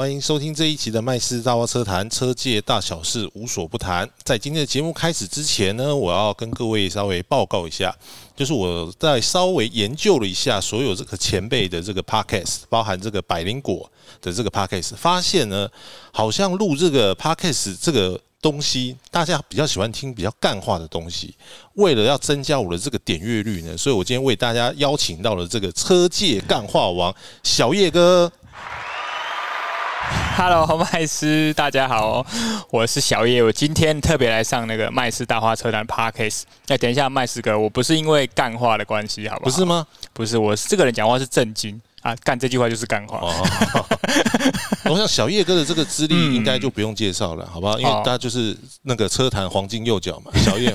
欢迎收听这一期的麦斯大话车谈，车界大小事无所不谈。在今天的节目开始之前呢，我要跟各位稍微报告一下，就是我在稍微研究了一下所有这个前辈的这个 podcast，包含这个百灵果的这个 podcast，发现呢，好像录这个 podcast 这个东西，大家比较喜欢听比较干话的东西。为了要增加我的这个点阅率呢，所以我今天为大家邀请到了这个车界干话王小叶哥。Hello，麦斯，大家好，我是小叶。我今天特别来上那个麦斯大花车谈 Podcast。哎，等一下，麦斯哥，我不是因为干话的关系，好不好？不是吗？不是，我这个人讲话是正经啊，干这句话就是干话。哦，我想小叶哥的这个资历应该就不用介绍了，好不好？因为哦他就是那个车坛黄金右脚嘛，小叶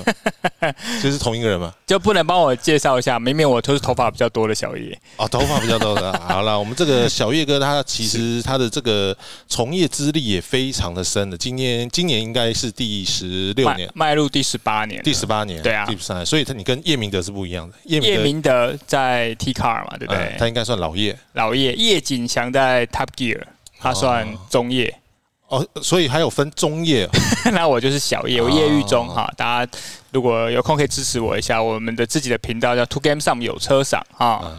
就是同一个人嘛。就不能帮我介绍一下？明明我都是头发比较多的小叶。哦，头发比较多的。好了，我们这个小叶哥他其实他的这个从业资历也非常的深的，今年今年应该是第十六年。迈入第十八年，第十八年，对啊第十三，所以他你跟叶明德是不一样的。叶明德在 T Car 嘛，对不呃对？他应该算老叶老叶叶锦祥在 Top Gear，他算中叶。哦，所以还有分中叶哦 那我就是小叶，我业余中哈，大家如果有空可以支持我一下，我们的自己的频道叫 Two Game 上有车赏哈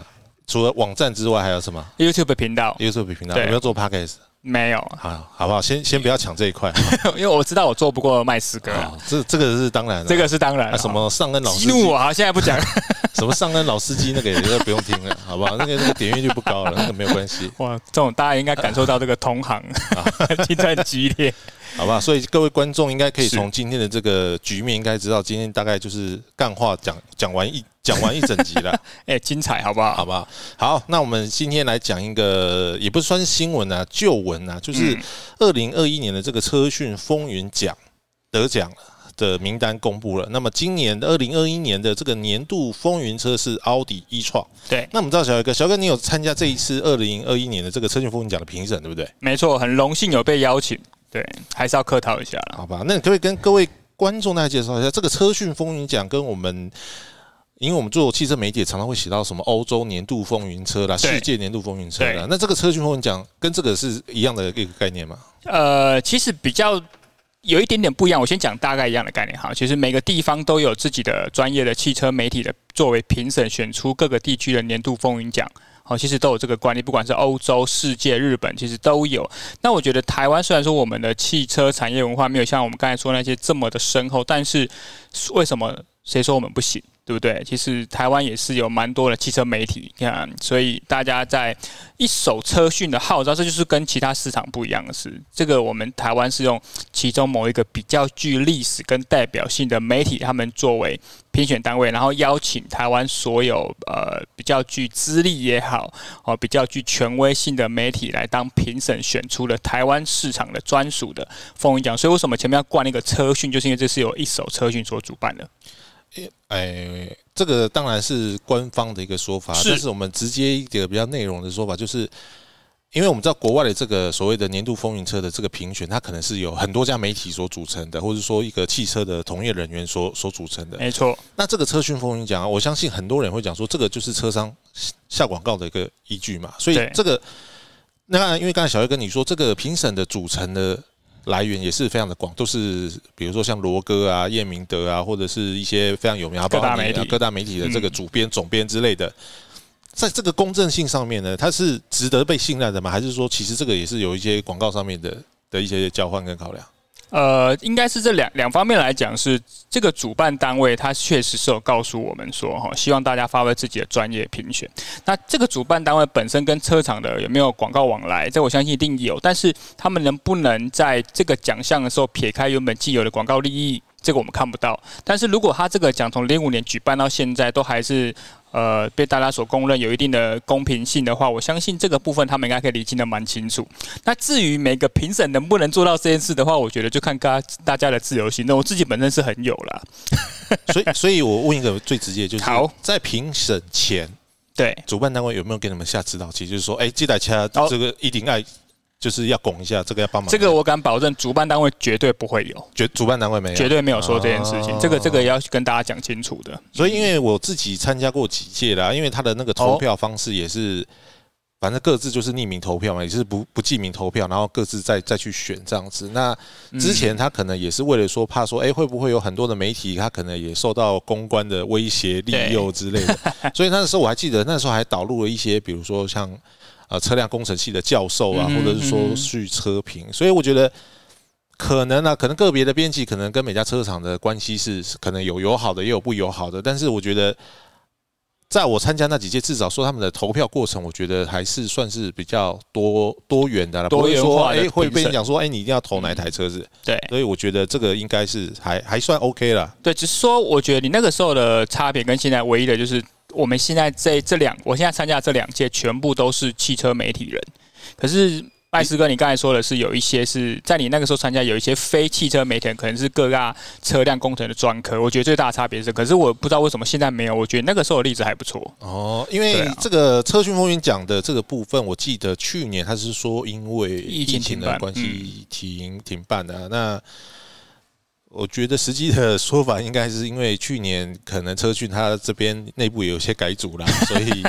除了网站之外还有什么，YouTube 频道？YouTube 频道对有没有做 Podcast？没有，好，好不好？先先不要抢这一块。因为我知道我做不过麦斯哥啊，啊，这这个是当然的。这个是当然。什么上恩老司机激怒我啊！现在不讲，什么上恩老司机那个也就不用听了，好不好？那个那个点阅率不高了，那个没有关系，哇，这种大家应该感受到这个同行 竞争很激烈。好吧？所以各位观众应该可以从今天的这个局面，应该知道今天大概就是干话讲讲完一 讲完一整集了，哎，精彩好不好？好不好？好，那我们今天来讲一个也不算是新闻啊，旧闻啊，就是嗯二零二一年的这个车讯风云奖得奖的名单公布了。那么今年二零二一年的这个年度风云车是奥迪一创。对，那我们知道小哥，小哥你有参加这一次二零二一年的这个车讯风云奖的评审，对不对？没错，很荣幸有被邀请，对，还是要客套一下啦。好吧，那你可不可以跟各位观众大家介绍一下这个车讯风云奖跟我们？因为我们做汽车媒体，常常会写到什么欧洲年度风云车啦、世界年度风云车啦。那这个车讯风云奖跟这个是一样的一个概念吗？呃，其实比较有一点点不一样。我先讲大概一样的概念哈。其实每个地方都有自己的专业的汽车媒体的作为评审，选出各个地区的年度风云奖。哦，其实都有这个惯例，不管是欧洲、世界、日本，其实都有。那我觉得台湾虽然说我们的汽车产业文化没有像我们刚才说那些这么的深厚，但是为什么谁说我们不行？对不对？其实台湾也是有蛮多的汽车媒体，你看，所以大家在一手车讯的号召，这就是跟其他市场不一样的是，这个我们台湾是用其中某一个比较具历史跟代表性的媒体，他们作为评选单位，然后邀请台湾所有呃比较具资历也好，哦比较具权威性的媒体来当评审，选出了台湾市场的专属的风云奖。所以为什么前面要冠那个车讯，就是因为这是由一手车讯所主办的。哎，这个当然是官方的一个说法，是但是我们直接一个比较内容的说法，就是因为我们知道国外的这个所谓的年度风云车的这个评选，它可能是有很多家媒体所组成的，或者说一个汽车的从业人员所所组成的。没错，那这个车讯风云奖啊，我相信很多人会讲说，这个就是车商下广告的一个依据嘛。所以这个，那因为刚才小月跟你说，这个评审的组成的来源也是非常的广，都是比如说像罗哥啊、叶明德啊，或者是一些非常有名啊，各大媒体各大媒体的这个嗯主编、总编之类的。在这个公正性上面呢，它是值得被信赖的吗？还是说，其实这个也是有一些广告上面的的一些交换跟考量？呃，应该是这两两方面来讲，是这个主办单位他确实是有告诉我们说，哈，希望大家发挥自己的专业评选。那这个主办单位本身跟车厂的有没有广告往来，这我相信一定有，但是他们能不能在这个奖项的时候撇开原本既有的广告利益，这个我们看不到。但是如果他这个奖从零五年举办到现在，都还是呃被大家所公认有一定的公平性的话，我相信这个部分他们应该可以理清的蛮清楚。那至于每个评审能不能做到这件事的话，我觉得就看大大家的自由行动。我自己本身是很有啦，所以，所以我问一个最直接，就是好在评审前，对，主办单位有没有给你们下指导期？就是说，哎、这台车哦这个一定爱，就是要拱一下，这个要帮忙。这个我敢保证，主办单位绝对不会有，绝主办单位没有，绝对没有说这件事情。哦这个这个也要跟大家讲清楚的。所以，因为我自己参加过几届啦，因为他的那个投票方式也是反正各自就是匿名投票嘛，也是不不记名投票，然后各自再再去选这样子。那之前他可能也是为了说怕说，哎，会不会有很多的媒体他可能也受到公关的威胁、利诱之类的。所以那时候我还记得，那时候还导入了一些，比如说像呃车辆工程系的教授啊，或者是说去车评。所以我觉得可能呢，可能个别的编辑可能跟每家车厂的关系是可能有友好的，也有不友好的，但是我觉得。在我参加那几届，至少说他们的投票过程，我觉得还是算是比较多多元的了。多元化哎，会被讲说，哎，你一定要投哪一台车子？对，所以我觉得这个应该是还还算 OK 了。对，只是说，我觉得你那个时候的差别跟现在唯一的就是，我们现在这这两，我现在参加这两届全部都是汽车媒体人，可是。麦斯哥，你刚才说的是有一些是在你那个时候参加，有一些非汽车媒体，可能是各大车辆工程的专科。我觉得最大的差别是，可是我不知道为什么现在没有。我觉得那个时候的例子还不错哦，因为这个车讯风云讲的这个部分，我记得去年他是说因为疫情的关系停停办的那。我觉得实际的说法应该是因为去年可能车讯他这边内部也有些改组啦，所以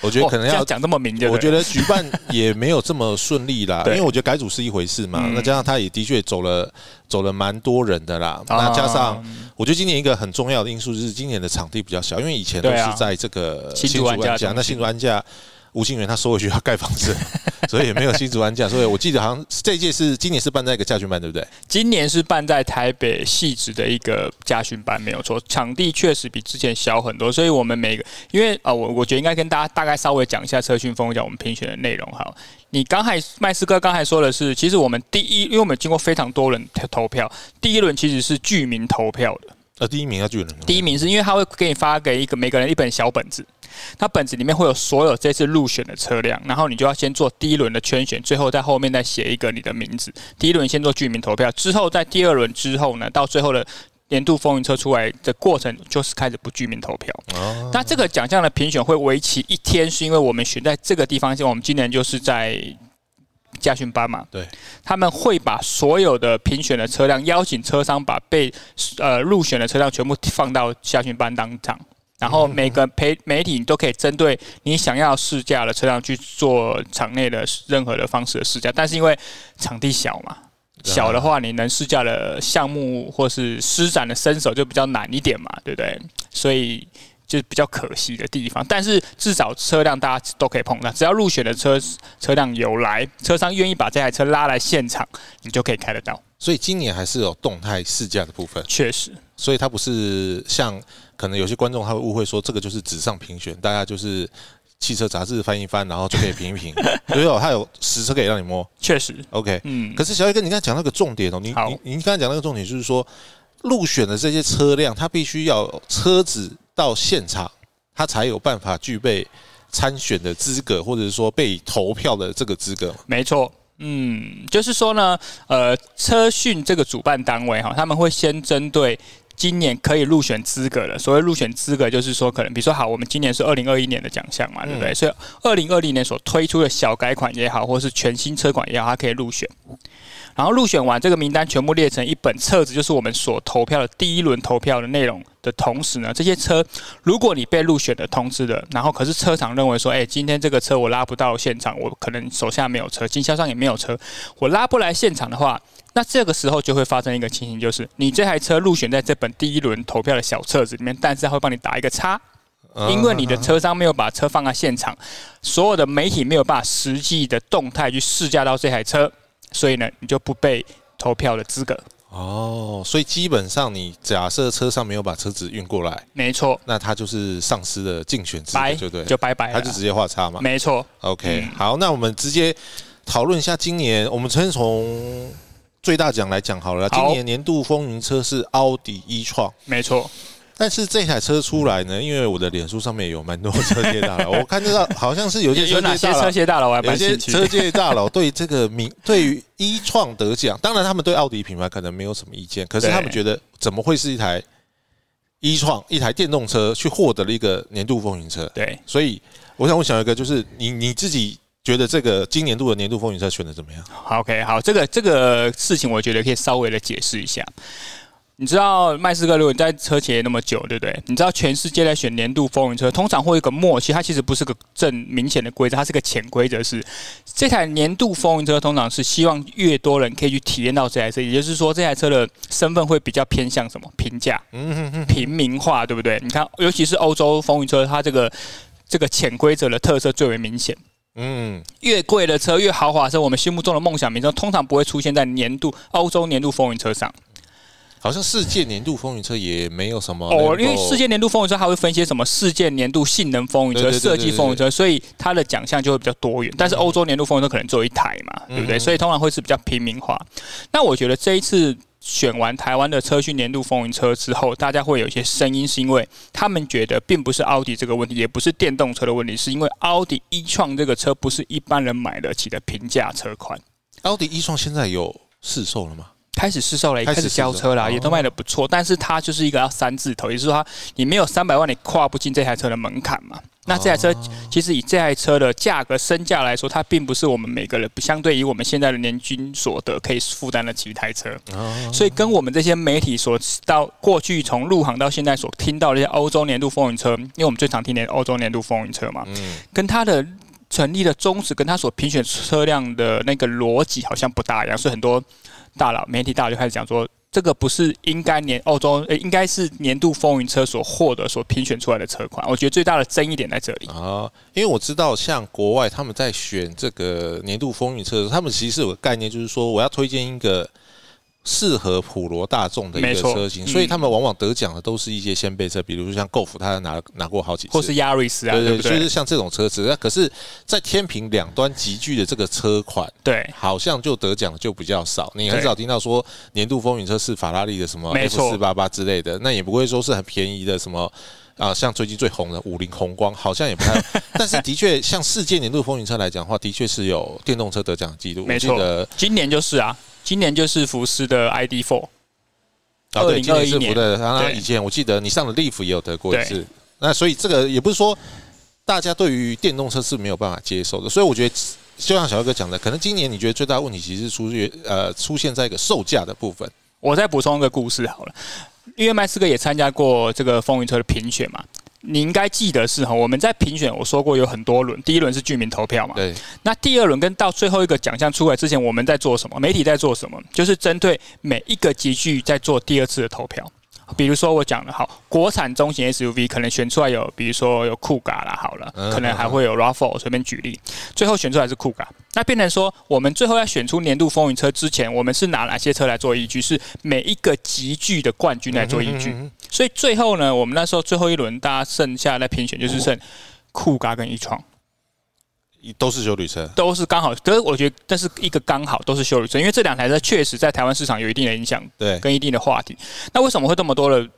我觉得可能要讲这么明。我觉得举办也没有这么顺利啦，因为我觉得改组是一回事嘛，那加上他也的确走了走了蛮多人的啦，那加上我觉得今年一个很重要的因素就是今年的场地比较小，因为以前都是在这个新竹安家，那新竹安家。吴兴元他收回去要盖房子，所以也没有新竹安驾。所以我记得好像这届是今年是办在一个家训班，对不对？今年是办在台北戏子的一个家训班，没有错。场地确实比之前小很多，所以我们每个因为啊，我我觉得应该跟大家大概稍微讲一下车讯风讲我们评选的内容哈。你刚才麦斯哥刚才说的是，其实我们第一，因为我们经过非常多人投票，第一轮其实是居民投票的。呃，第一名要居民。第一名是因为他会给你发给一个每个人一本小本子。那本子里面会有所有这次入选的车辆，然后你就要先做第一轮的圈选，最后在后面再写一个你的名字。第一轮先做居民投票，之后在第二轮之后呢，到最后的年度风云车出来的过程，就是开始不居民投票。哦。那这个奖项的评选会为期一天，是因为我们选在这个地方，像我们今年就是在驾训班嘛。对。他们会把所有的评选的车辆，邀请车商把被呃入选的车辆全部放到驾训班当场。然后每个媒媒体你都可以针对你想要试驾的车辆去做场内的任何的方式的试驾，但是因为场地小嘛，小的话你能试驾的项目或是施展的身手就比较难一点嘛，对不对？所以就是比较可惜的地方。但是至少车辆大家都可以碰到，只要入选的车车辆有来，车商愿意把这台车拉来现场，你就可以开得到。所以今年还是有动态试驾的部分，确实。所以它不是像。可能有些观众他会误会说这个就是纸上评选，大家就是汽车杂志翻一翻，然后就可以评一评。所以哦，它有实车可以让你摸，确实 OK。嗯，可是小叶哥，你刚才讲那个重点哦，你你你刚才讲那个重点就是说，入选的这些车辆，它必须要车子到现场，他才有办法具备参选的资格，或者是说被投票的这个资格。没错，嗯，就是说呢，呃，车讯这个主办单位哈，他们会先针对。今年可以入选资格的。所谓入选资格，就是说可能，比如说好，我们今年是二零二一年的奖项嘛，对不对？所以二零二零年所推出的小改款也好，或是全新车款也好，它可以入选。然后入选完这个名单全部列成一本册子，就是我们所投票的第一轮投票的内容的同时呢，这些车如果你被入选的通知的，然后可是车厂认为说，哎，今天这个车我拉不到现场，我可能手下没有车，经销商也没有车，我拉不来现场的话。那这个时候就会发生一个情形，就是你这台车入选在这本第一轮投票的小册子里面，但是它会帮你打一个叉，因为你的车商没有把车放在现场，所有的媒体没有办法实际的动态去试驾到这台车，所以呢，你就不被投票的资格。哦，所以基本上你假设车上没有把车子运过来，没错，那他就是丧失了竞选资格，就对，就拜拜，他就直接画叉嘛。没错。OK，好，那我们直接讨论一下今年，我们先从。最大奖来讲好了，今年年度风云车是奥迪一创，没错。但是这台车出来呢，因为我的脸书上面有蛮多车界大佬，我看得到好像是有些有哪些车界大佬，有些车界大佬对这个名 对于一创得奖，当然他们对奥迪品牌可能没有什么意见，可是他们觉得怎么会是一台一创一台电动车去获得了一个年度风云车？对，所以我想问小一哥，就是你你自己。觉得这个今年度的年度风云车选的怎么样？OK，好，这个这个事情我觉得可以稍微的解释一下。你知道麦斯哥，如果你在车企业那么久，对不对？你知道全世界在选年度风云车，通常会有一个默契，它其实不是个正明显的规则，它是个潜规则，是这台年度风云车通常是希望越多人可以去体验到这台车，也就是说这台车的身份会比较偏向什么平价、平民化，对不对？你看，尤其是欧洲风云车，它这个这个潜规则的特色最为明显。嗯，越贵的车、越豪华车，我们心目中的梦想名车通常不会出现在年度欧洲年度风云车上。好像世界年度风云车也没有什么哦，因为世界年度风云车还会分一些什么世界年度性能风云车、设计风云车，所以它的奖项就会比较多元。但是欧洲年度风云车可能只有一台嘛，对不对？所以通常会是比较平民化。那我觉得这一次选完台湾的车讯年度风云车之后，大家会有一些声音，是因为他们觉得并不是奥迪这个问题，也不是电动车的问题，是因为奥迪一创这个车不是一般人买得起的平价车款。奥迪一创现在有试售了吗？开始试售了，也开始交车了，也都卖的不错。但是它就是一个要三字头，也就是说，你没有三百万，你跨不进这台车的门槛嘛。那这台车其实以这台车的价格身价来说，它并不是我们每个人相对于我们现在的年均所得可以负担得起一台车。所以跟我们这些媒体所到过去从入行到现在所听到这些欧洲年度风云车，因为我们最常听的欧洲年度风云车嘛，跟它的成立的宗旨，跟他所评选车辆的那个逻辑好像不大一样，所以很多。大佬、媒体大佬就开始讲说，这个不是应该年欧洲，应该是年度风云车所获得、所评选出来的车款。我觉得最大的争议点在这里啊，因为我知道像国外他们在选这个年度风云车的时候，他们其实有个概念，就是说我要推荐一个。适合普罗大众的一个车型，所以他们往往得奖的都是一些先辈车，比如说像 Golf，他拿拿过好几次，或是 Yaris 啊，对对，就是像这种车子。那可是，在天平两端集聚的这个车款，对，好像就得奖就比较少。你很少听到说年度风云车是法拉利的什么 F 四八八之类的，那也不会说是很便宜的什么啊，像最近最红的五菱宏光，好像也不太。但是的确，像世界年度风云车来讲的话，的确是有电动车得奖记录。没错，今年就是啊。今年就是福斯的 ID Four，二零二一年的。然后以前我记得你上的 Leaf 也有得过一次。那所以这个也不是说大家对于电动车是没有办法接受的。所以我觉得，就像小哥哥讲的，可能今年你觉得最大的问题其实出现呃出现在一个售价的部分。我再补充一个故事好了，因为麦斯哥也参加过这个风云车的评选嘛。你应该记得是哈，我们在评选，我说过有很多轮，第一轮是居民投票嘛，对。那第二轮跟到最后一个奖项出来之前，我们在做什么？媒体在做什么？就是针对每一个集聚在做第二次的投票。比如说我讲的好，国产中型 SUV 可能选出来有，比如说有酷咖啦，好了，可能还会有 RAV4，随便举例，最后选出来是酷咖。那变成说，我们最后要选出年度风云车之前，我们是拿哪些车来做依据？是每一个集聚的冠军来做依据。所以最后呢，我们那时候最后一轮大家剩下来评选，就是剩酷咖跟一创。都是修旅车，都是刚好，可是我觉得但是一个刚好都是修旅车，因为这两台车确实在台湾市场有一定的影响，对，跟一定的话题。那为什么会这么多的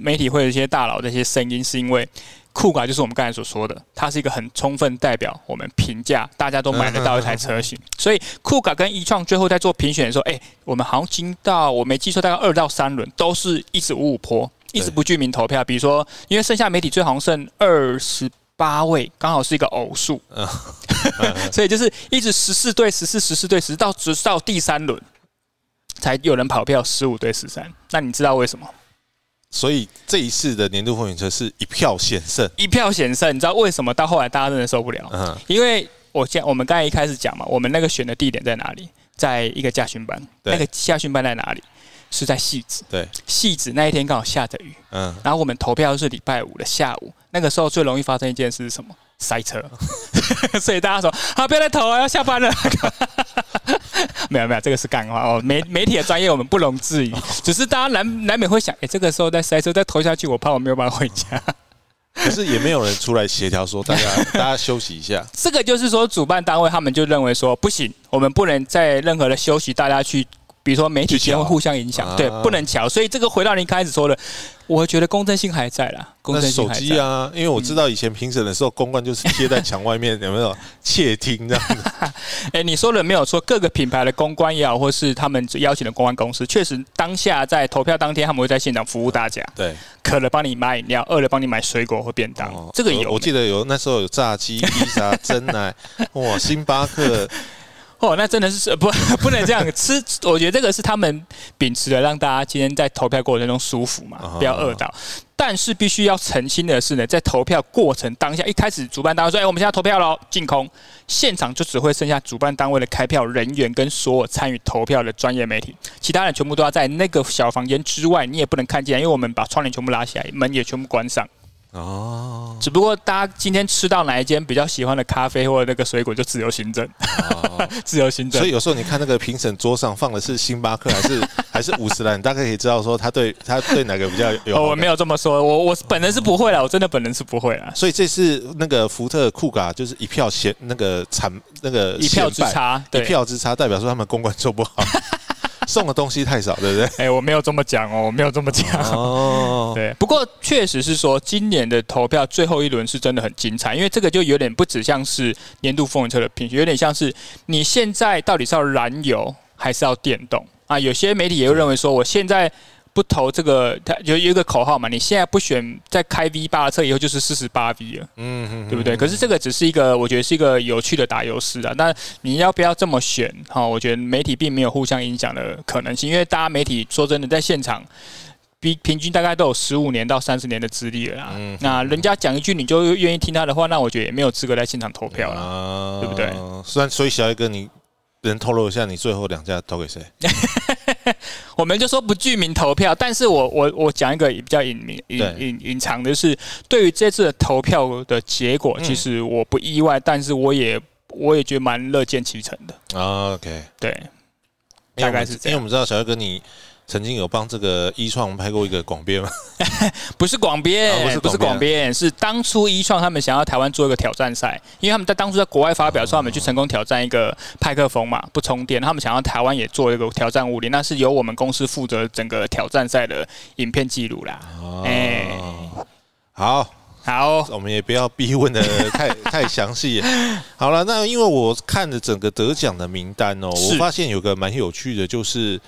媒体会有一些大佬这些声音？是因为酷卡就是我们刚才所说的，它是一个很充分代表我们评价，大家都买得到一台车型。所以酷卡跟一创最后在做评选的时候，哎，我们行情到我没记错，大概二到三轮都是一直五五坡，一直不具名投票。比如说，因为剩下媒体最好像剩二十。八位刚好是一个偶数，所以就是一直十四对十四十四对十到直到第三轮才有人跑票十五对十三。那你知道为什么？所以这一次的年度风云车是一票险胜，一票险胜。你知道为什么？到后来大家真的受不了。嗯，因为我讲我们刚才一开始讲嘛，我们那个选的地点在哪里？在一个驾训班。那个驾训班在哪里？是在戏子。对，戏子那一天刚好下着雨。嗯，然后我们投票是礼拜五的下午。那个时候最容易发生一件事是什么？塞车，所以大家说好，不要再投了，要下班了。没有没有，这个是干话哦。媒媒体的专业我们不容置疑，只是大家难难免会想，哎，这个时候再塞车再投下去，我怕我没有办法回家。可是也没有人出来协调说，大家 大家休息一下。这个就是说，主办单位他们就认为说，不行，我们不能在任何的休息，大家去。比如说媒体间会互相影响，对，不能瞧，所以这个回到您开始说的，我觉得公正性还在啦。公正性手机啊，因为我知道以前评审的时候，公关就是贴在墙外面，有没有窃听这样子？哎，你说了没有错，各个品牌的公关也好，或是他们邀请的公关公司，确实当下在投票当天，他们会在现场服务大家。对，渴了帮你买饮料，饿了帮你买水果或便当。这个有，我记得有那时候有炸鸡、披萨、蒸奶，哇，星巴克。哦，那真的是不 不能这样吃。我觉得这个是他们秉持的，让大家今天在投票过程中舒服嘛，不要饿到。但是必须要澄清的是呢，在投票过程当下，一开始主办单位说：“哎，我们现在投票喽，净空。”现场就只会剩下主办单位的开票人员跟所有参与投票的专业媒体，其他人全部都要在那个小房间之外，你也不能看见，因为我们把窗帘全部拉起来，门也全部关上。哦，只不过大家今天吃到哪一间比较喜欢的咖啡或者那个水果就自由行政，哦 自由行政。所以有时候你看那个评审桌上放的是星巴克还是 还是五十兰，大概可以知道说他对他对哪个比较有。我没有这么说，我我本人是不会了，我真的本人是不会了。所以这次那个福特酷咖就是一票险那个惨那个一票之差，一票之差代表说他们公关做不好。送的东西太少，对不对？哎，我没有这么讲哦，我没有这么讲。哦，对。不过确实是说，今年的投票最后一轮是真的很精彩，因为这个就有点不只像是年度风云车的评选，有点像是你现在到底是要燃油还是要电动啊？有些媒体也会认为说，我现在。不投这个，他有有一个口号嘛？你现在不选，在开 V 八的车以后就是四十八 V 了，嗯，对不对？可是这个只是一个，我觉得是一个有趣的打油诗啊。那你要不要这么选？哈，我觉得媒体并没有互相影响的可能性，因为大家媒体说真的，在现场比平均大概都有十五年到三十年的资历了啦。那人家讲一句，你就愿意听他的话，那我觉得也没有资格在现场投票了，对不对？虽然所以小一哥你。能透露一下你最后两家投给谁？我们就说不具名投票，但是我我我讲一个比较隐秘隐隐隐藏的是，对于这次的投票的结果，其实我不意外，但是我也我也觉得蛮乐见其成的。OK，对，大概是这样。因为我们知道小月哥你。曾经有帮这个一创拍过一个广编吗？不是广编，不是不是广编，是当初一创他们想要台湾做一个挑战赛，因为他们在当初在国外发表说他们去成功挑战一个派克风嘛，不充电，他们想要台湾也做一个挑战物理，那是由我们公司负责整个挑战赛的影片记录啦。哎，好，好，我们也不要逼问的太太详细。好了，那因为我看了整个得奖的名单哦，我发现有个蛮有趣的，就是。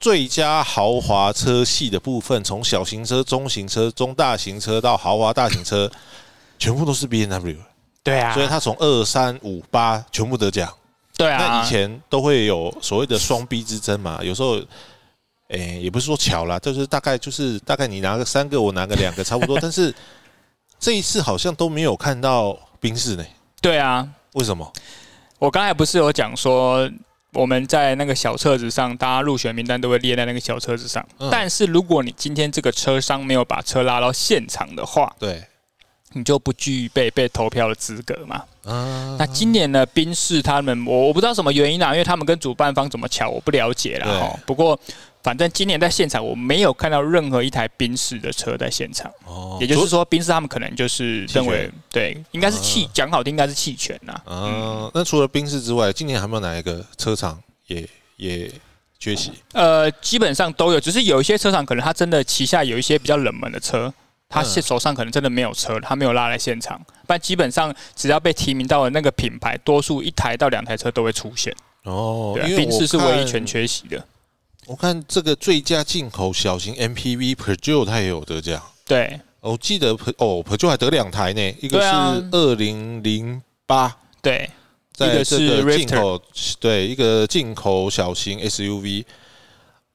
最佳豪华车系的部分，从小型车、中型车、中大型车到豪华大型车，全部都是 B N W。对啊，所以他从二三五八全部得奖。对啊，那以前都会有所谓的双 B 之争嘛，有时候，哎，也不是说巧了，就是大概就是大概你拿个三个，我拿个两个，差不多。但是这一次好像都没有看到宾士呢。对啊，为什么？我刚才不是有讲说。我们在那个小册子上，大家入选名单都会列在那个小册子上。但是如果你今天这个车商没有把车拉到现场的话，对，你就不具备被投票的资格嘛。那今年呢，宾士他们，我我不知道什么原因啊，因为他们跟主办方怎么巧，我不了解了哈。不过。反正今年在现场，我没有看到任何一台宾士的车在现场。哦，也就是说，宾士他们可能就是认为，对，应该是弃讲好听，应该是弃权呐。嗯，那除了宾士之外，今年还有没有哪一个车厂也也缺席？呃，基本上都有，只是有一些车厂可能他真的旗下有一些比较冷门的车，他手上可能真的没有车，他没有拉来现场。但基本上只要被提名到的那个品牌，多数一台到两台车都会出现。哦，对，宾士是唯一全缺席的。我看这个最佳进口小型 MPV Peugeot 它也有得奖，对，我记得哦 Peugeot 还得两台呢，一个是二零零八，对，一个是进口，对，一个进口小型 SUV。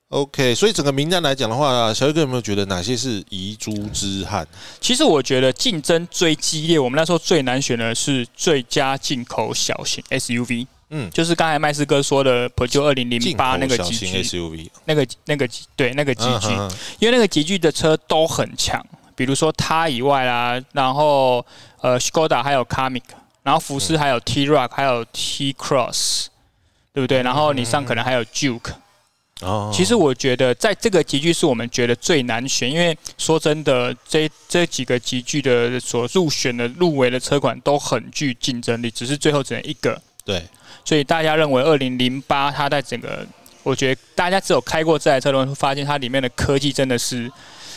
OK，所以整个名单来讲的话，小玉哥有没有觉得哪些是遗珠之憾？其实我觉得竞争最激烈，我们那时候最难选的是最佳进口小型 SUV。嗯，就是刚才麦斯哥说的 p e 二零零八那个集具 SUV，那个那个对那个集具，因为那个集具的车都很强，比如说它以外啦，然后呃，Skoda 还有 Kamiq，然后福斯还有 T Rock，还有 T-Cross，对不对？然后你上可能还有 Juke。哦，其实我觉得在这个集聚是我们觉得最难选，因为说真的，这这几个集聚的所入选的入围的车款都很具竞争力，只是最后只能一个。对。所以大家认为，二零零八它在整个，我觉得大家只有开过这台车的人会发现它里面的科技真的是，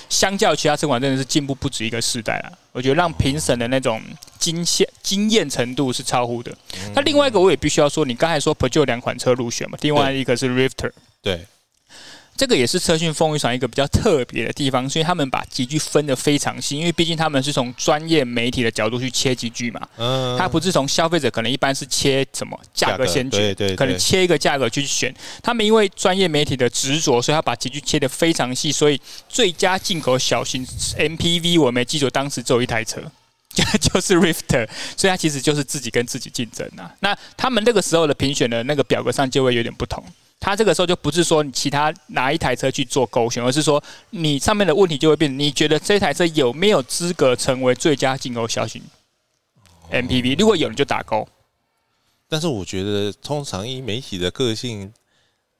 相较其他车款真的是进步不止一个世代啊。我觉得让评审的那种惊现惊艳程度是超乎的。那另外一个我也必须要说，你刚才说 p e u g e 两款车入选嘛，另外一个是 Rifter。对，这个也是车讯风云传一个比较特别的地方，所以他们把集聚分得非常细，因为毕竟他们是从专业媒体的角度去切集聚嘛，嗯，他不是从消费者可能一般是切什么价格先决，对对，可能切一个价格去选。他们因为专业媒体的执着，所以他把集聚切得非常细，所以最佳进口小型 MPV 我没记住，当时只有一台车。就是 Rifter，所以它其实就是 自己跟自己竞争啊。那他们那个时候的评选的那个表格上就会有点不同。他这个时候就不是说你其他哪一台车去做勾选，而是说你上面的问题就会变。你觉得这台车有没有资格成为最佳进口小型 MPV？如果有，你就打勾。但是我觉得，通常以媒体的个性。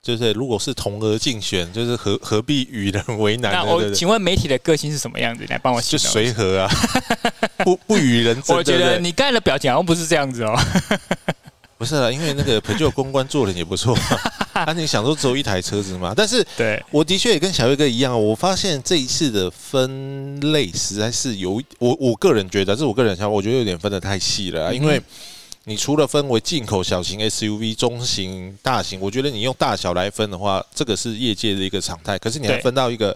就是如果是同额竞选，就是何何必与人为难？那我请问媒体的个性是什么样子？来帮我就随和啊，不不与人争。我觉得你刚才的表情好像不是这样子哦。不是啊，因为那个朋友公关做的也不错。那 你想说只有一台车子吗？但是对我的确也跟小月哥一样，我发现这一次的分类实在是有我我个人觉得，这是我个人想法，我觉得有点分的太细了，因为。你除了分为进口小型 SUV、中型、大型，我觉得你用大小来分的话，这个是业界的一个常态。可是你还分到一个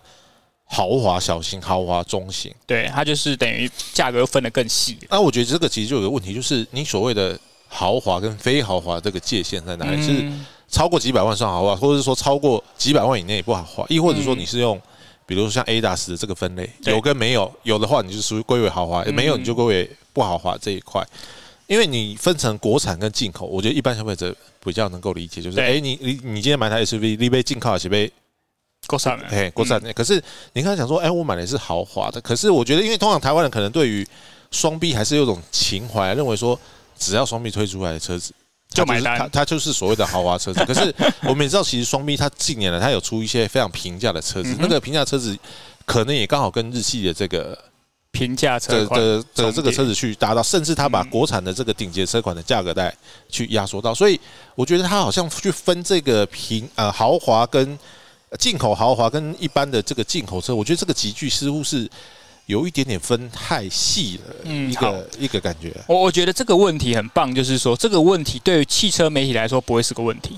豪华小型、豪华中型，对，它就是等于价格分得更细。那我觉得这个其实就有个问题，就是你所谓的豪华跟非豪华这个界限在哪里？是超过几百万算豪华，或者是说超过几百万以内不豪华？亦或者说你是用，比如说像 A 大 s 的这个分类，有跟没有？有的话你就属于归为豪华，没有你就归为不豪华这一块。因为你分成国产跟进口，我觉得一般消费者比较能够理解，就是哎，你你你今天买台 SUV，你被进口还是被国产的？哎，国产的。可是你刚才讲说，哎，我买的是豪华的。可是我觉得，因为通常台湾人可能对于双 B 还是有种情怀，认为说只要双 B 推出来的车子就买单，它它就是所谓的豪华车子。可是我们也知道，其实双 B 它近年来它有出一些非常平价的车子，那个平价车子可能也刚好跟日系的这个。平价车的的这个车子去达到，甚至它把国产的这个顶级车款的价格带去压缩到，所以我觉得它好像去分这个平呃豪华跟进口豪华跟一般的这个进口车，我觉得这个集聚似乎是有一点点分太细了，一个一个感觉。我我觉得这个问题很棒，就是说这个问题对于汽车媒体来说不会是个问题。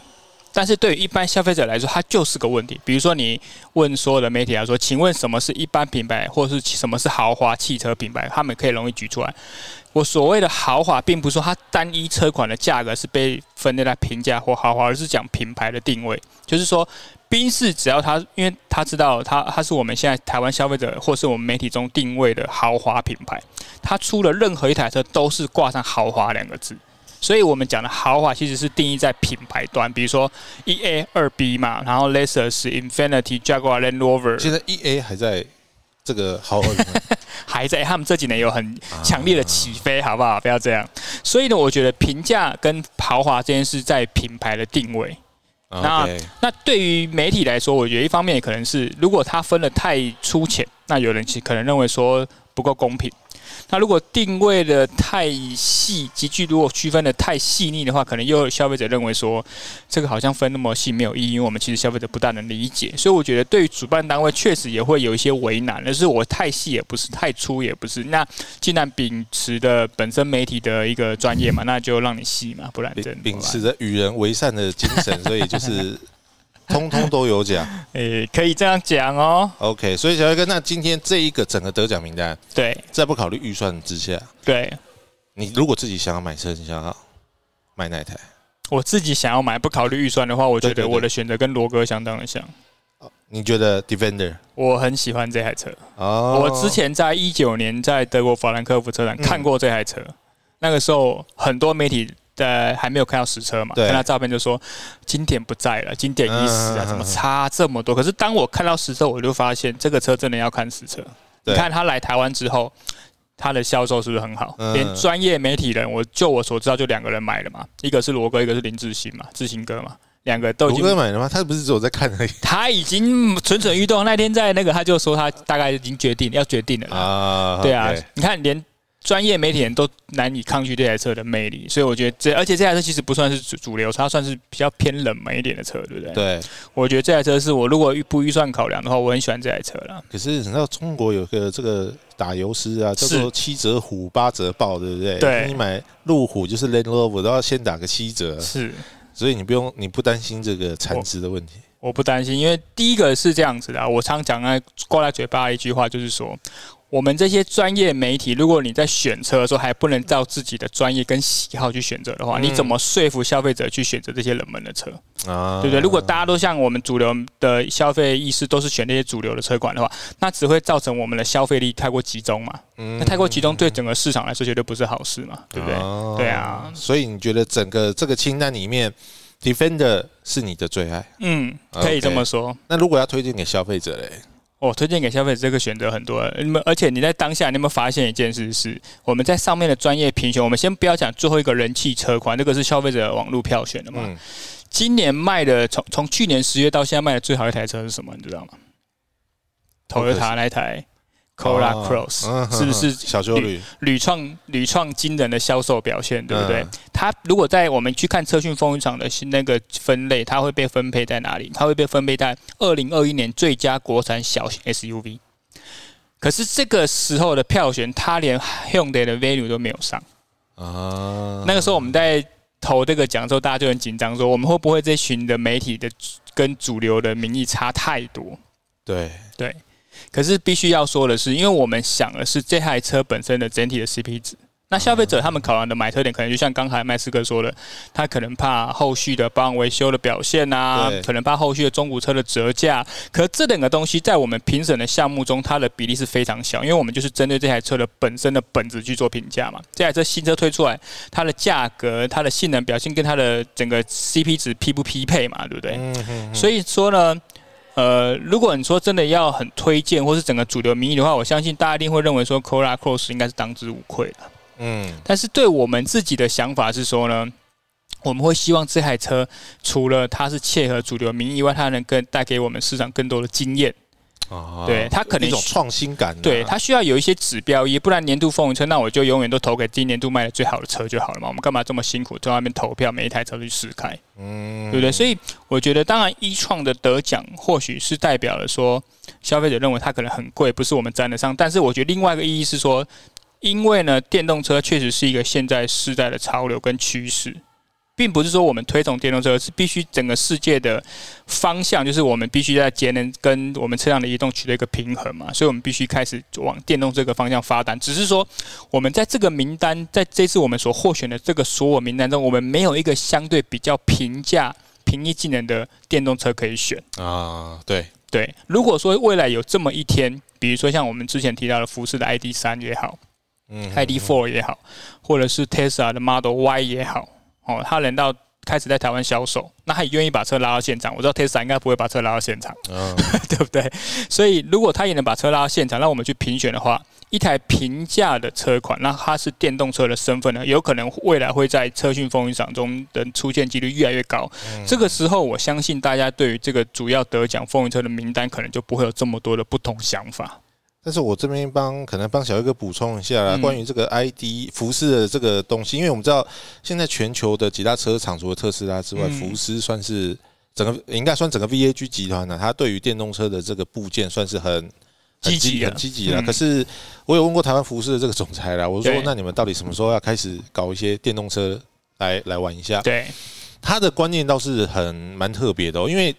但是对于一般消费者来说，它就是个问题。比如说，你问所有的媒体来说，请问什么是一般品牌，或者是什么是豪华汽车品牌？他们可以容易举出来。我所谓的豪华，并不是说它单一车款的价格是被分类在平价或豪华，而是讲品牌的定位。就是说，宾士只要它，因为他知道它它是我们现在台湾消费者或是我们媒体中定位的豪华品牌，它出了任何一台车都是挂上豪华两个字。所以我们讲的豪华其实是定义在品牌端，比如说一 A 二 B 嘛，然后 Lexus、Infinity、Jaguar、Land Rover。现在一 A 还在这个豪华，还在，他们这几年有很强烈的起飞，好不好？不要这样。所以呢，我觉得平价跟豪华这件事在品牌的定位。那那对于媒体来说，我觉得一方面可能是，如果他分的太粗浅，那有人其可能认为说不够公平。那如果定位的太细，集聚如果区分的太细腻的话，可能又有消费者认为说，这个好像分那么细没有意义，因为我们其实消费者不大能理解。所以我觉得对于主办单位确实也会有一些为难，但是我太细也不是，太粗也不是。那既然秉持的本身媒体的一个专业嘛，那就让你细嘛，不然真秉持着与人为善的精神，所以就是。通通都有奖，诶，可以这样讲哦。OK，所以小黑哥，那今天这一个整个得奖名单，对，在不考虑预算之下，对，你如果自己想要买车，你想要买哪台？我自己想要买，不考虑预算的话，我觉得我的选择跟罗哥相当的像。你觉得 Defender？我很喜欢这台车。哦，我之前在一九年在德国法兰克福车展看过这台车，那个时候很多媒体。在还没有看到实车嘛？看到照片就说经典不在了，经典已死啊！怎么差这么多？可是当我看到实车，我就发现这个车真的要看实车。你看他来台湾之后，他的销售是不是很好？连专业媒体人，我就我所知道就两个人买了嘛，一个是罗哥，一个是林志兴嘛，志兴哥嘛，两个都已经罗哥买了吗？他不是只有在看而已。他已经蠢蠢欲动，那天在那个他就说他大概已经决定要决定了啊。对啊，你看连。专业媒体人都难以抗拒这台车的魅力，所以我觉得这，而且这台车其实不算是主主流，它算是比较偏冷门一点的车，对不对？对，我觉得这台车是我如果预不预算考量的话，我很喜欢这台车了。可是你知道中国有个这个打油诗啊，叫做七折虎八折豹，对不对？对，你买路虎就是 Land Rover 都要先打个七折，是，所以你不用，你不担心这个残值的问题。我不担心，因为第一个是这样子的，我常讲啊，挂在嘴巴的一句话就是说。我们这些专业媒体，如果你在选车的时候还不能照自己的专业跟喜好去选择的话，你怎么说服消费者去选择这些冷门的车啊？对不对？如果大家都像我们主流的消费意识都是选那些主流的车款的话，那只会造成我们的消费力太过集中嘛。嗯那太过集中对整个市场来说绝对不是好事嘛，对不对？对啊。所以你觉得整个这个清单里面，Defender 是你的最爱？嗯，可以这么说。那如果要推荐给消费者嘞？我推荐给消费者这个选择很多，你们而且你在当下，你有没有发现一件事？是我们在上面的专业评选，我们先不要讲最后一个人气车款，这个是消费者网络票选的嘛？今年卖的从从去年十月到现在卖的最好一台车是什么？你知道吗？Toyota 那台。Corolla Cross 是不是小修旅屡创屡创惊人的销售表现，对不对？它如果在我们去看车讯风云场的那个分类，它会被分配在哪里？它会被分配在二零二一年最佳国产小型 SUV。可是这个时候的票选，它连 Hyundai 的 Venue 都没有上啊。那个时候我们在投这个奖的时候，大家就很紧张，说我们会不会这群的媒体的跟主流的民意差太多？对对。可是必须要说的是，因为我们想的是这台车本身的整体的 CP 值。那消费者他们考量的买车点，可能就像刚才麦斯哥说的，他可能怕后续的保养维修的表现啊，可能怕后续的中古车的折价。可这两个东西在我们评审的项目中，它的比例是非常小，因为我们就是针对这台车的本身的本质去做评价嘛。这台车新车推出来，它的价格、它的性能表现跟它的整个 CP 值匹不匹配嘛？对不对？所以说呢。呃，如果你说真的要很推荐，或是整个主流民意的话，我相信大家一定会认为说 Corolla Cross 应该是当之无愧的。嗯，但是对我们自己的想法是说呢，我们会希望这台车除了它是切合主流民意外，它能更带给我们市场更多的经验。哦，对，它可能一种创新感，对，它需要有一些指标，也不然年度风云车，那我就永远都投给今年度卖的最好的车就好了嘛。我们干嘛这么辛苦在外面投票，每一台车去试开，嗯，对不对？所以我觉得，当然一创的得奖或许是代表了说，消费者认为它可能很贵，不是我们沾得上。但是我觉得另外一个意义是说，因为呢，电动车确实是一个现在时代的潮流跟趋势。并不是说我们推崇电动车是必须整个世界的方向，就是我们必须在节能跟我们车辆的移动取得一个平衡嘛，所以我们必须开始往电动这个方向发展。只是说，我们在这个名单，在这次我们所获选的这个所有名单中，我们没有一个相对比较平价、平易近人的电动车可以选啊。对对，如果说未来有这么一天，比如说像我们之前提到的福斯的 ID 三也好，嗯，ID Four 也好，或者是 Tesla 的 Model Y 也好。哦，他人到开始在台湾销售，那他也愿意把车拉到现场。我知道 Tesla 应该不会把车拉到现场，对不对？所以如果他也能把车拉到现场，让我们去评选的话，一台平价的车款，那它是电动车的身份呢，有可能未来会在车讯风云赏中的出现几率越来越高。这个时候，我相信大家对于这个主要得奖风云车的名单，可能就不会有这么多的不同想法。但是我这边帮可能帮小一哥补充一下啦，关于这个 ID 福斯的这个东西，因为我们知道现在全球的几大车厂除了特斯拉之外，福斯算是整个应该算整个 VAG 集团呢，它对于电动车的这个部件算是很积极、很积极了。可是我有问过台湾福斯的这个总裁啦，我说那你们到底什么时候要开始搞一些电动车来来玩一下？对，他的观念倒是很蛮特别的，因为。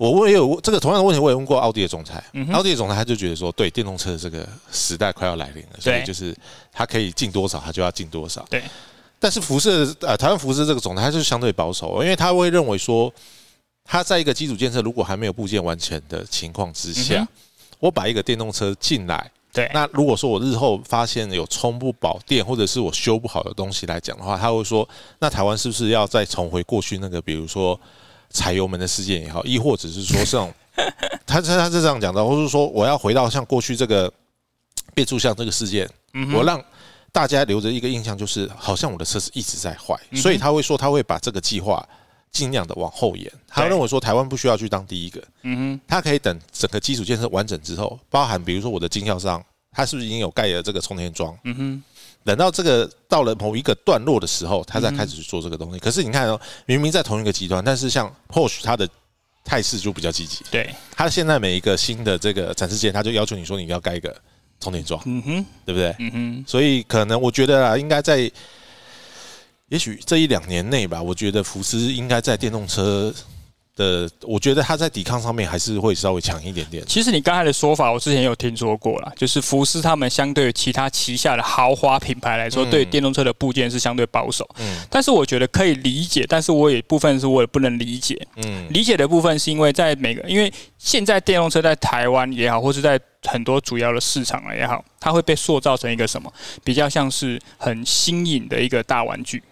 我我也有这个同样的问题，我也问过奥迪的总裁。奥迪的总裁他就觉得说，对电动车的这个时代快要来临了，所以就是他可以进多少，他就要进多少。对。但是福斯呃，台湾福斯这个总裁他就是相对保守，因为他会认为说，他在一个基础建设如果还没有部件完成的情况之下，我把一个电动车进来，对。那如果说我日后发现有充不饱电，或者是我修不好的东西来讲的话，他会说，那台湾是不是要再重回过去那个，比如说。踩油门的事件也好，亦或者是说这种，他他他是这样讲的，或是说我要回到像过去这个变速箱这个事件，我让大家留着一个印象，就是好像我的车子一直在坏，所以他会说他会把这个计划尽量的往后延。他认为说台湾不需要去当第一个，嗯哼，他可以等整个基础建设完整之后，包含比如说我的经销商，他是不是已经有盖了这个充电桩，嗯哼。等到这个到了某一个段落的时候，他再开始去做这个东西。可是你看哦，明明在同一个集团，但是像 Porsche 它的态势就比较积极。对，它现在每一个新的这个展示件，他就要求你说你要盖一个充电桩，嗯哼，对不对？嗯哼。所以可能我觉得啊，应该在也许这一两年内吧，我觉得福斯应该在电动车。的，我觉得他在抵抗上面还是会稍微强一点点。其实你刚才的说法，我之前有听说过了，就是福斯他们相对于其他旗下的豪华品牌来说，对电动车的部件是相对保守。嗯，但是我觉得可以理解，但是我也部分是我也不能理解。嗯，理解的部分是因为在每个，因为现在电动车在台湾也好，或是在很多主要的市场也好，它会被塑造成一个什么，比较像是很新颖的一个大玩具。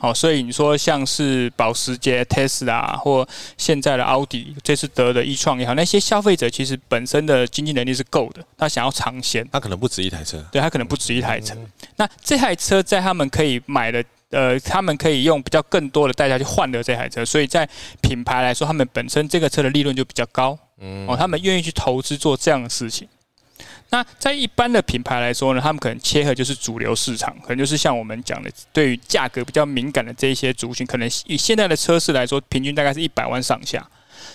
好，所以你说像是保时捷、Tesla 或现在的奥迪，这次得的一创也好，那些消费者其实本身的经济能力是够的，他想要尝鲜，他可能不止一台车，对他可能不止一台车。那这台车在他们可以买的，呃，他们可以用比较更多的代价去换得这台车，所以在品牌来说，他们本身这个车的利润就比较高，嗯。哦，他们愿意去投资做这样的事情。那在一般的品牌来说呢，他们可能切合就是主流市场，可能就是像我们讲的，对于价格比较敏感的这一些族群，可能以现在的车市来说，平均大概是一百万上下，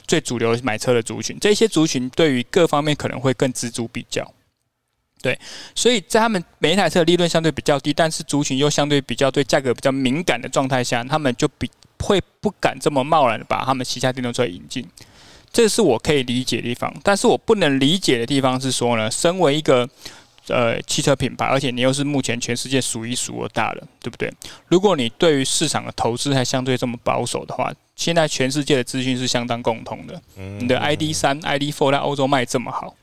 最主流买车的族群，这些族群对于各方面可能会更锱铢比较。对，所以在他们每一台车的利润相对比较低，但是族群又相对比较对价格比较敏感的状态下，他们就比会不敢这么贸然的把他们旗下电动车引进。这是我可以理解的地方，但是我不能理解的地方是说呢，身为一个呃汽车品牌，而且你又是目前全世界数一数二大的，对不对？如果你对于市场的投资还相对这么保守的话，现在全世界的资讯是相当共同的。你的 ID 三、ID Four 在欧洲卖这么好，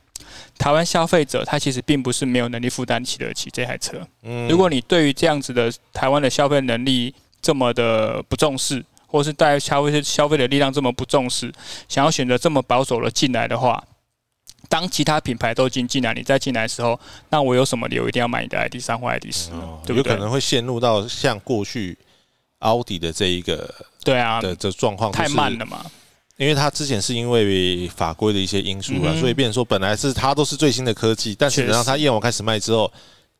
台湾消费者他其实并不是没有能力负担起得起这台车。如果你对于这样子的台湾的消费能力这么的不重视，或是带消费消费的力量这么不重视，想要选择这么保守的进来的话，当其他品牌都进进来，你再进来的时候，那我有什么理由一定要买你的 ID 三或 ID 四？对不对？有可能会陷入到像过去奥迪的这一个对啊的这状况太慢了嘛？因为它之前是因为法规的一些因素啊，所以变成说本来是它都是最新的科技，但是等到它验完开始卖之后，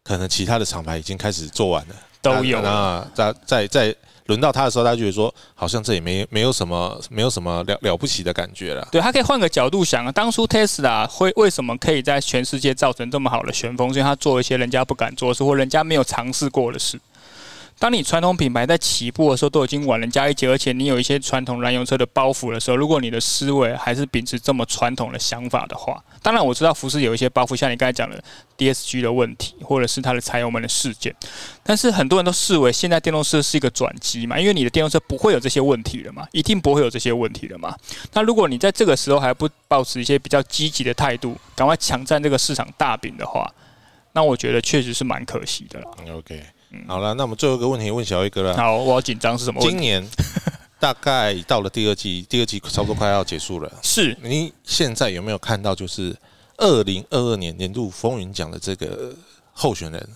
可能其他的厂牌已经开始做完了，都有啊，在在在。轮到他的时候，他觉得说，好像这也没没有什么，没有什么了了不起的感觉了。对他可以换个角度想啊，当初 Tesla 会为什么可以在全世界造成这么好的旋风？所以他做一些人家不敢做的事，或人家没有尝试过的事。当你传统品牌在起步的时候都已经晚人家一截，而且你有一些传统燃油车的包袱的时候，如果你的思维还是秉持这么传统的想法的话，当然我知道福斯有一些包袱，像你刚才讲的 DSG 的问题，或者是它的柴油门的事件，但是很多人都视为现在电动车是一个转机嘛，因为你的电动车不会有这些问题了嘛，一定不会有这些问题了嘛。那如果你在这个时候还不保持一些比较积极的态度，赶快抢占这个市场大饼的话，那我觉得确实是蛮可惜的了。OK。好了，那我们最后一个问题问小一哥了。好，我好紧张是什么？今年 大概到了第二季，第二季差不多快要结束了。是你现在有没有看到，就是二零二二年年度风云奖的这个候选人？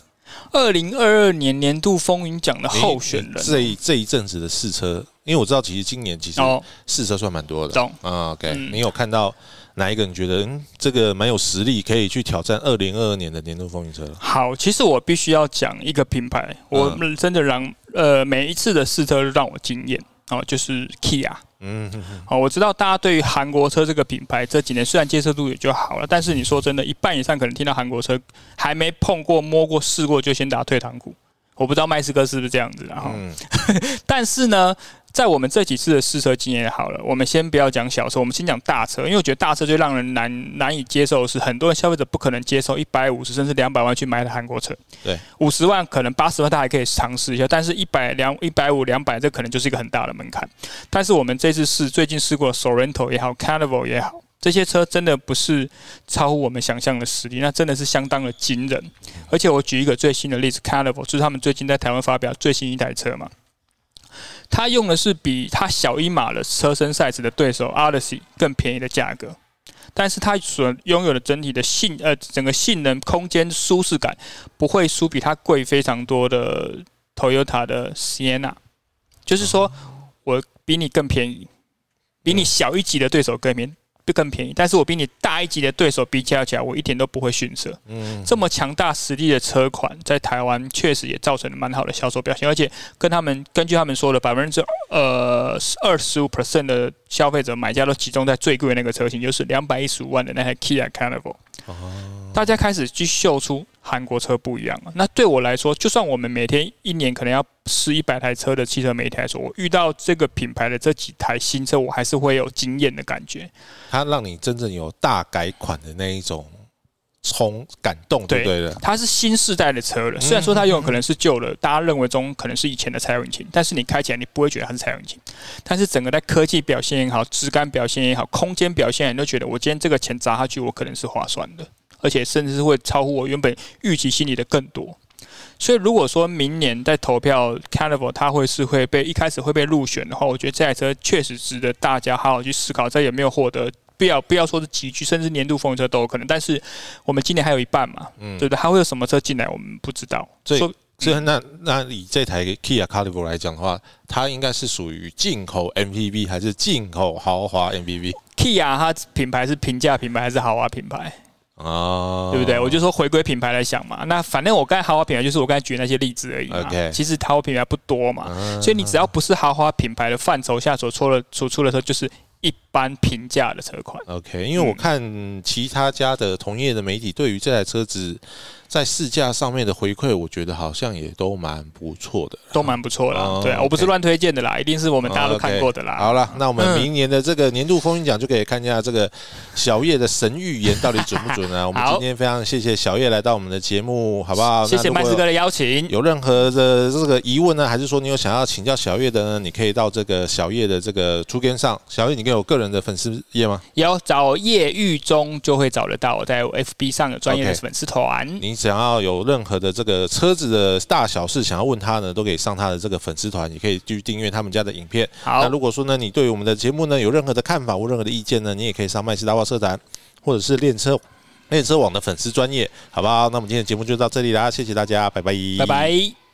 二零二二年年度风云奖的候选人，这一这一阵子的试车，因为我知道其实今年其实试车算蛮多的。懂啊？OK，你有看到？哪一个你觉得嗯，这个蛮有实力，可以去挑战二零二二年的年度风云车？好，其实我必须要讲一个品牌，我真的让呃每一次的试车让我惊艳哦，就是 Kia。嗯，好，我知道大家对于韩国车这个品牌这几年虽然接受度也就好了，但是你说真的，一半以上可能听到韩国车还没碰过、摸过、试过就先打退堂鼓。我不知道麦斯哥是不是这样子，然后，但是呢。在我们这几次的试车经验好了，我们先不要讲小车，我们先讲大车，因为我觉得大车最让人难难以接受的是，很多人消费者不可能接受一百五十甚至两百万去买的韩国车。对，五十万可能八十万他还可以尝试一下，但是一百两一百五两百这可能就是一个很大的门槛。但是我们这次试最近试过 Sorento 也好，Carnival 也好，这些车真的不是超乎我们想象的实力，那真的是相当的惊人。而且我举一个最新的例子，Carnival 就是他们最近在台湾发表最新一台车嘛。它用的是比它小一码的车身 size 的对手 Odyssey 更便宜的价格，但是它所拥有的整体的性呃整个性能、空间、舒适感不会输比它贵非常多的 Toyota 的 Sienna，就是说我比你更便宜，比你小一级的对手更便宜。就更便宜，但是我比你大一级的对手比较起来，我一点都不会逊色。嗯，这么强大实力的车款，在台湾确实也造成了蛮好的销售表现，而且跟他们根据他们说的百分之呃二十五 percent 的消费者买家都集中在最贵那个车型，就是两百一十五万的那台 Kia Carnival。哦，大家开始去秀出韩国车不一样啊。那对我来说，就算我们每天一年可能要试一百台车的汽车媒体来说，我遇到这个品牌的这几台新车，我还是会有惊艳的感觉。它让你真正有大改款的那一种冲感动，对不对了？它是新世代的车了，虽然说它有可能是旧的，大家认为中可能是以前的柴油引擎，但是你开起来你不会觉得它是柴油引擎。但是整个在科技表现也好，质感表现也好，空间表现，你都觉得我今天这个钱砸下去，我可能是划算的，而且甚至是会超乎我原本预期心里的更多。所以如果说明年在投票 Carnival 它会是会被一开始会被入选的话，我觉得这台车确实值得大家好好去思考，再有没有获得。不要不要说是集聚，甚至年度风云车都有可能。但是我们今年还有一半嘛，对不对？还会有什么车进来？我们不知道。所以，所以那那以这台 Kia Carnival 来讲的话，它应该是属于进口 MPV 还是进口豪华 MPV？Kia 它品牌是平价品牌还是豪华品牌？哦，对不对？我就说回归品牌来想嘛。那反正我刚才豪华品牌就是我刚才举那些例子而已嘛。其实豪华品牌不多嘛，所以你只要不是豪华品牌的范畴下所出的所出的车，就是。一般平价的车款，OK，因为我看其他家的同业的媒体对于这台车子。在市价上面的回馈，我觉得好像也都蛮不错的，都蛮不错的。对啊，我不是乱推荐的啦，一定是我们大家都看过的啦。好了，那我们明年的这个年度风云奖就可以看一下这个小叶的神预言到底准不准啊？我们今天非常谢谢小叶来到我们的节目，好不好？谢谢麦斯哥的邀请。有任何的这个疑问呢，还是说你有想要请教小叶的呢？你可以到这个小叶的这个出根上。小叶，你有个人的粉丝页吗？有，找叶玉中就会找得到。我在 FB 上有专业的粉丝团。想要有任何的这个车子的大小事想要问他呢，都可以上他的这个粉丝团，也可以去订阅他们家的影片。好，那如果说呢，你对我们的节目呢有任何的看法或任何的意见呢，你也可以上麦斯大话社团，或者是练车练车网的粉丝专业，好不好？那我们今天的节目就到这里啦，谢谢大家，拜拜，拜拜。